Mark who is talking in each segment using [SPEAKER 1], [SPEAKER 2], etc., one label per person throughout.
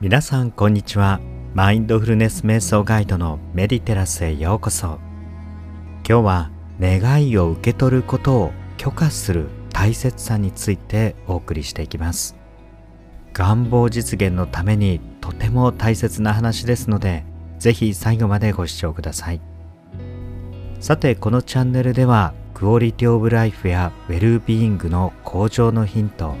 [SPEAKER 1] 皆さんこんにちは。マインドフルネス瞑想ガイドのメディテラスへようこそ。今日は願いを受け取ることを許可する大切さについてお送りしていきます。願望実現のためにとても大切な話ですのでぜひ最後までご視聴ください。さてこのチャンネルではクオリティオブライフやウェルビーイングの向上のヒント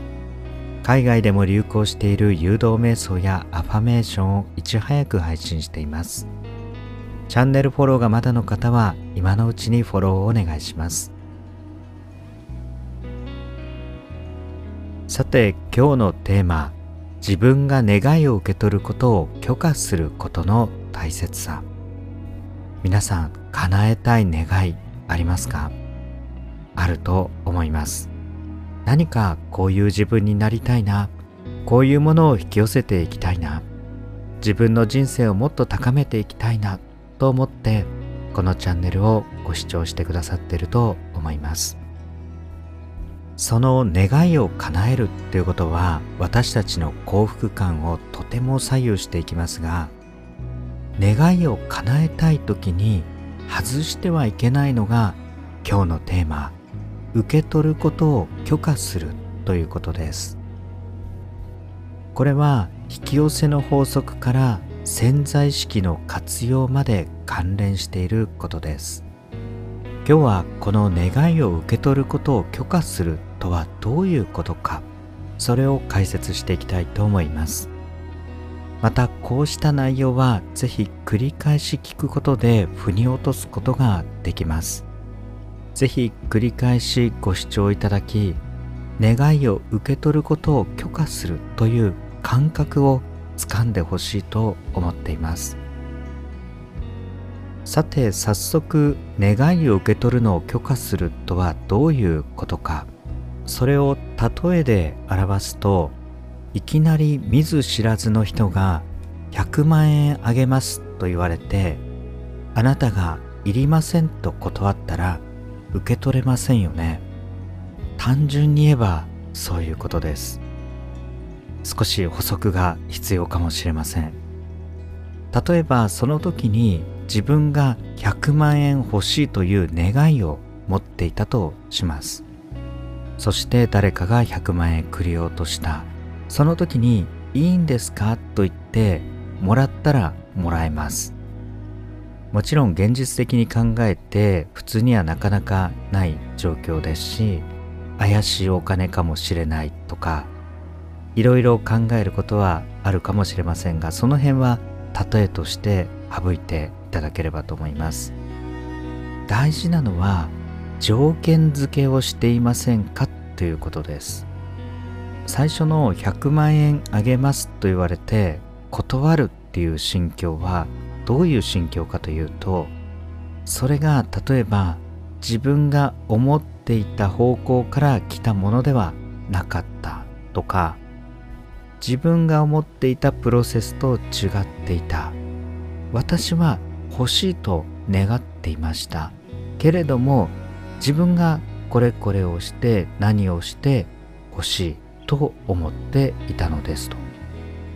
[SPEAKER 1] 海外でも流行している誘導瞑想やアファメーションをいち早く配信しています。チャンネルフォローがまだの方は今のうちにフォローをお願いします。さて今日のテーマ自分が願いを受け取ることを許可することの大切さ。皆さん叶えたい願いありますか？あると思います。何かこういう自分になりたいな。こういうものを引き寄せていきたいな。自分の人生をもっと高めていきたいな。と思ってこのチャンネルをご視聴してくださっていると思います。その願いを叶えるっていうことは私たちの幸福感をとても左右していきますが願いを叶えたい時に外してはいけないのが今日のテーマ。受け取ることを許可するということです。これは引き寄せの法則から潜在意識の活用まで関連していることです。今日はこの願いを受け取ることを許可するとはどういうことかそれを解説していきたいと思います。またこうした内容はぜひ繰り返し聞くことで腑に落とすことができます。ぜひ繰り返しご視聴いただき願いを受け取ることを許可するという感覚をつかんでほしいと思っています。さて早速願いを受け取るのを許可するとはどういうことか。それを例えで表すといきなり見ず知らずの人が100万円あげますと言われてあなたがいりませんと断ったら受け取れませんよね。単純に言えばそういうことです。少し補足が必要かもしれません。例えばその時に自分が100万円欲しいという願いを持っていたとします。そして誰かが100万円くれようとした。その時にいいんですか？と言ってもらったらもらえます。もちろん現実的に考えて普通にはなかなかない状況ですし怪しいお金かもしれないとかいろいろ考えることはあるかもしれませんがその辺は例えとして省いていただければと思います。大事なのは条件付けをしていませんかということです。最初の100万円あげますと言われて断るっていう心境はどういう心境かというとそれが例えば自分が思っていた方向から来たものではなかったとか自分が思っていたプロセスと違っていた。私は欲しいと願っていました。けれども自分がこれこれをして何をして欲しいと思っていたのですと。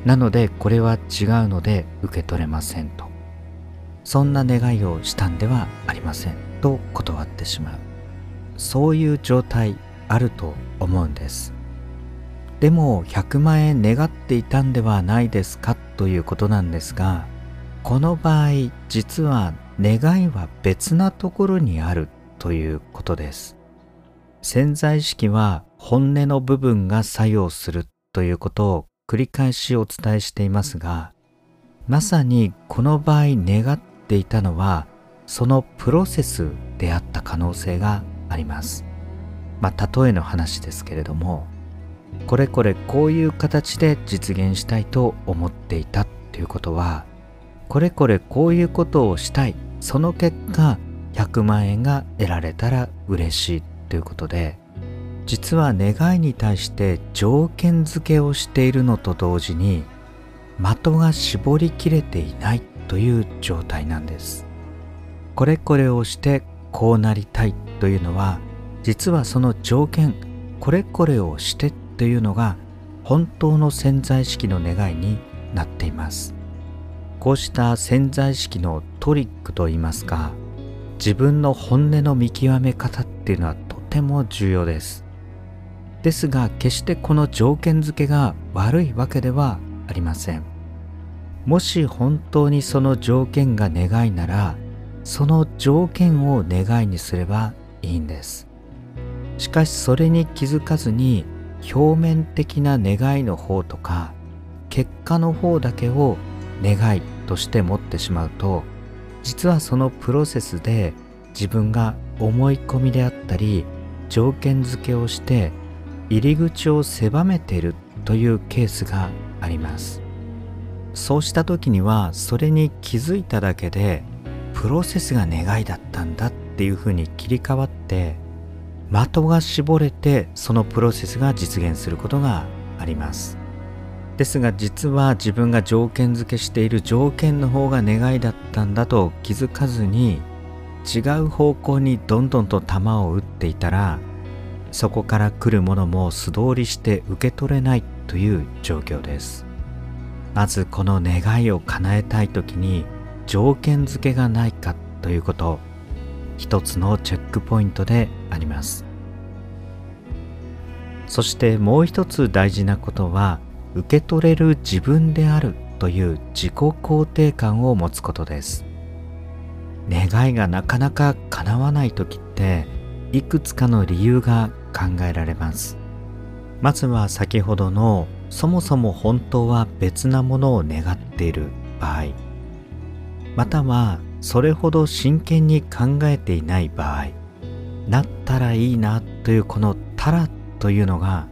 [SPEAKER 1] なのでこれは違うので受け取れませんと。そんな願いをしたんではありませんと断ってしまう。そういう状態あると思うんです。でも100万円願っていたんではないですかということなんですがこの場合実は願いは別なところにあるということです。潜在意識は本音の部分が作用するということを繰り返しお伝えしていますがまさにこの場合願っっていたのはそのプロセスであった可能性があります。まあ例えの話ですけれどもこれこれこういう形で実現したいと思っていたということはこれこれこういうことをしたいその結果100万円が得られたら嬉しいということで実は願いに対して条件付けをしているのと同時に的が絞りきれていないという状態なんです。これこれをしてこうなりたいというのは実はその条件これこれをしてというのが本当の潜在意識の願いになっています。こうした潜在意識のトリックといいますか自分の本音の見極め方っていうのはとても重要です。ですが決してこの条件付けが悪いわけではありません。もし本当にその条件が願いならその条件を願いにすればいいんです。しかしそれに気づかずに表面的な願いの方とか結果の方だけを願いとして持ってしまうと実はそのプロセスで自分が思い込みであったり条件付けをして入り口を狭めているというケースがあります。そうした時にはそれに気づいただけでプロセスが願いだったんだっていうふうに切り替わって的が絞れてそのプロセスが実現することがあります。ですが実は自分が条件付けしている条件の方が願いだったんだと気づかずに違う方向にどんどんと球を打っていたらそこから来るものも素通りして受け取れないという状況です。まずこの願いを叶えたい時に条件付けがないかということ一つのチェックポイントであります。そしてもう一つ大事なことは受け取れる自分であるという自己肯定感を持つことです。願いがなかなか叶わない時っていくつかの理由が考えられます。まずは先ほどのそもそも本当は別なものを願っている場合またはそれほど真剣に考えていない場合なったらいいなというこの「たら」というのが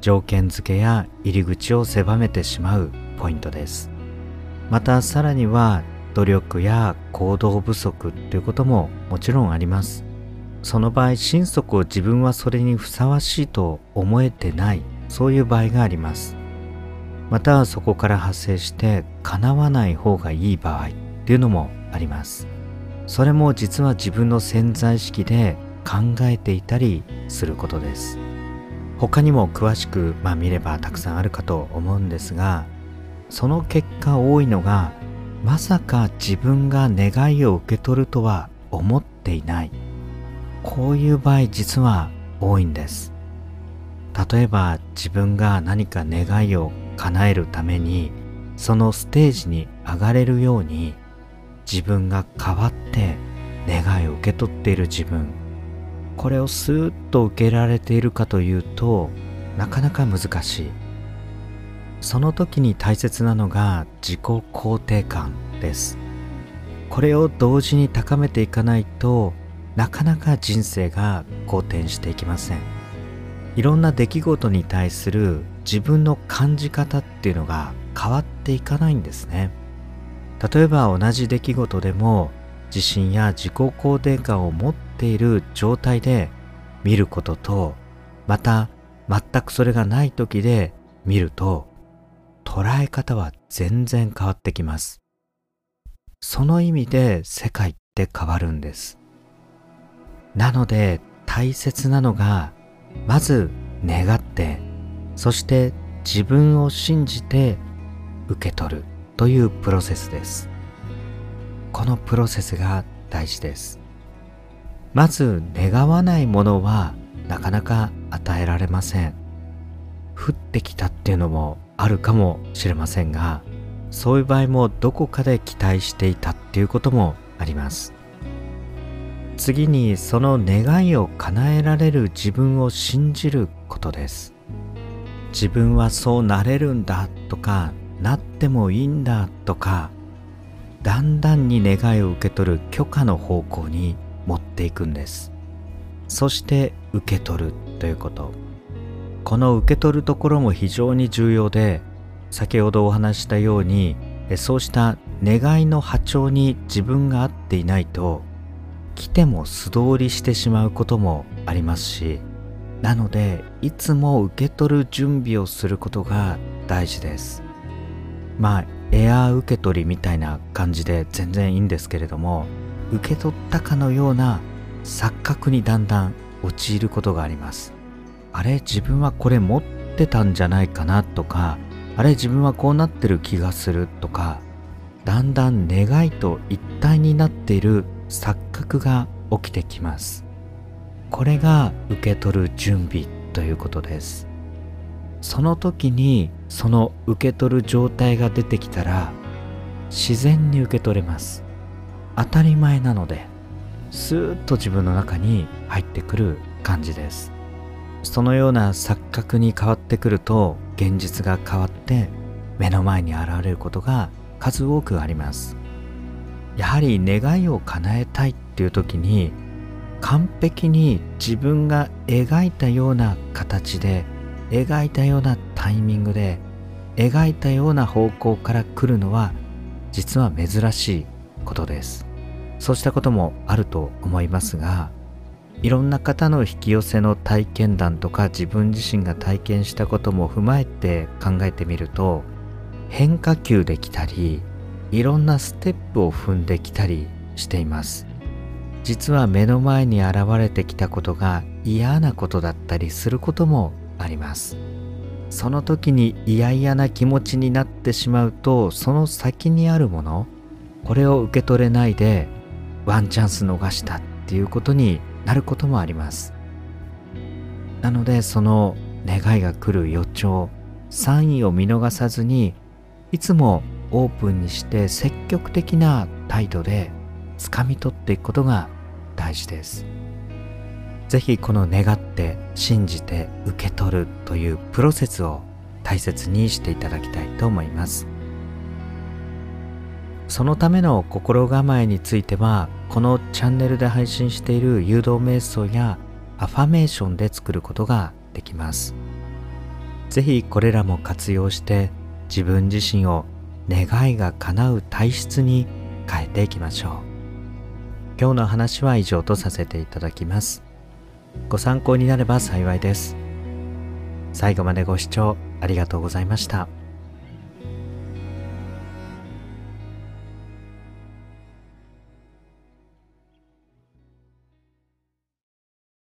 [SPEAKER 1] 条件付けや入り口を狭めてしまうポイントです。またさらには努力や行動不足ということももちろんあります。その場合心底自分はそれにふさわしいと思えてない。そういう場合があります。またそこから発生して叶わない方がいい場合っていうのもあります。それも実は自分の潜在意識で考えていたりすることです。他にも詳しく、まあ、見ればたくさんあるかと思うんですがその結果多いのがまさか自分が願いを受け取るとは思っていない。こういう場合実は多いんです。例えば自分が何か願いを叶えるためにそのステージに上がれるように自分が変わって願いを受け取っている自分。これをスーッと受けられているかというとなかなか難しい。その時に大切なのが自己肯定感です。これを同時に高めていかないとなかなか人生が好転していきません。いろんな出来事に対する自分の感じ方っていうのが変わっていかないんですね。例えば同じ出来事でも自信や自己肯定感を持っている状態で見ることとまた全くそれがない時で見ると捉え方は全然変わってきます。その意味で世界って変わるんです。なので大切なのがまず願ってそして自分を信じて受け取るというプロセスです。このプロセスが大事です。まず願わないものはなかなか与えられません。降ってきたっていうのもあるかもしれませんがそういう場合もどこかで期待していたっていうこともあります。次にその願いを叶えられる自分を信じることです。自分はそうなれるんだとかなってもいいんだとかだんだんに願いを受け取る許可の方向に持っていくんです。そして受け取るということ。この受け取るところも非常に重要で先ほどお話したようにそうした願いの波長に自分が合っていないと来ても素通りしてしまうこともありますしなのでいつも受け取る準備をすることが大事です。まあエアー受け取りみたいな感じで全然いいんですけれども受け取ったかのような錯覚にだんだん陥ることがあります。あれ自分はこれ持ってたんじゃないかなとかあれ自分はこうなってる気がするとかだんだん願いと一体になっている錯覚が起きてきます。これが受け取る準備ということです。その時にその受け取る状態が出てきたら自然に受け取れます。当たり前なのでスーッと自分の中に入ってくる感じです。そのような錯覚に変わってくると現実が変わって目の前に現れることが数多くあります。やはり願いを叶えたいっていう時に完璧に自分が描いたような形で描いたようなタイミングで描いたような方向から来るのは実は珍しいことです。そうしたこともあると思いますがいろんな方の引き寄せの体験談とか自分自身が体験したことも踏まえて考えてみると変化球できたりいろんなステップを踏んできたりしています。実は目の前に現れてきたことが嫌なことだったりすることもあります。その時に嫌々な気持ちになってしまうとその先にあるものこれを受け取れないでワンチャンス逃したっていうことになることもあります。なのでその願いが来る予兆サインを見逃さずにいつもオープンにして積極的な態度で掴み取っていくことが大事です。是非この願って信じて受け取るというプロセスを大切にしていただきたいと思います。そのための心構えについてはこのチャンネルで配信している誘導瞑想やアファメーションで作ることができます。是非これらも活用して自分自身を願いが叶う体質に変えていきましょう。今日の話は以上とさせていただきます。ご参考になれば幸いです。最後までご視聴ありがとうございました。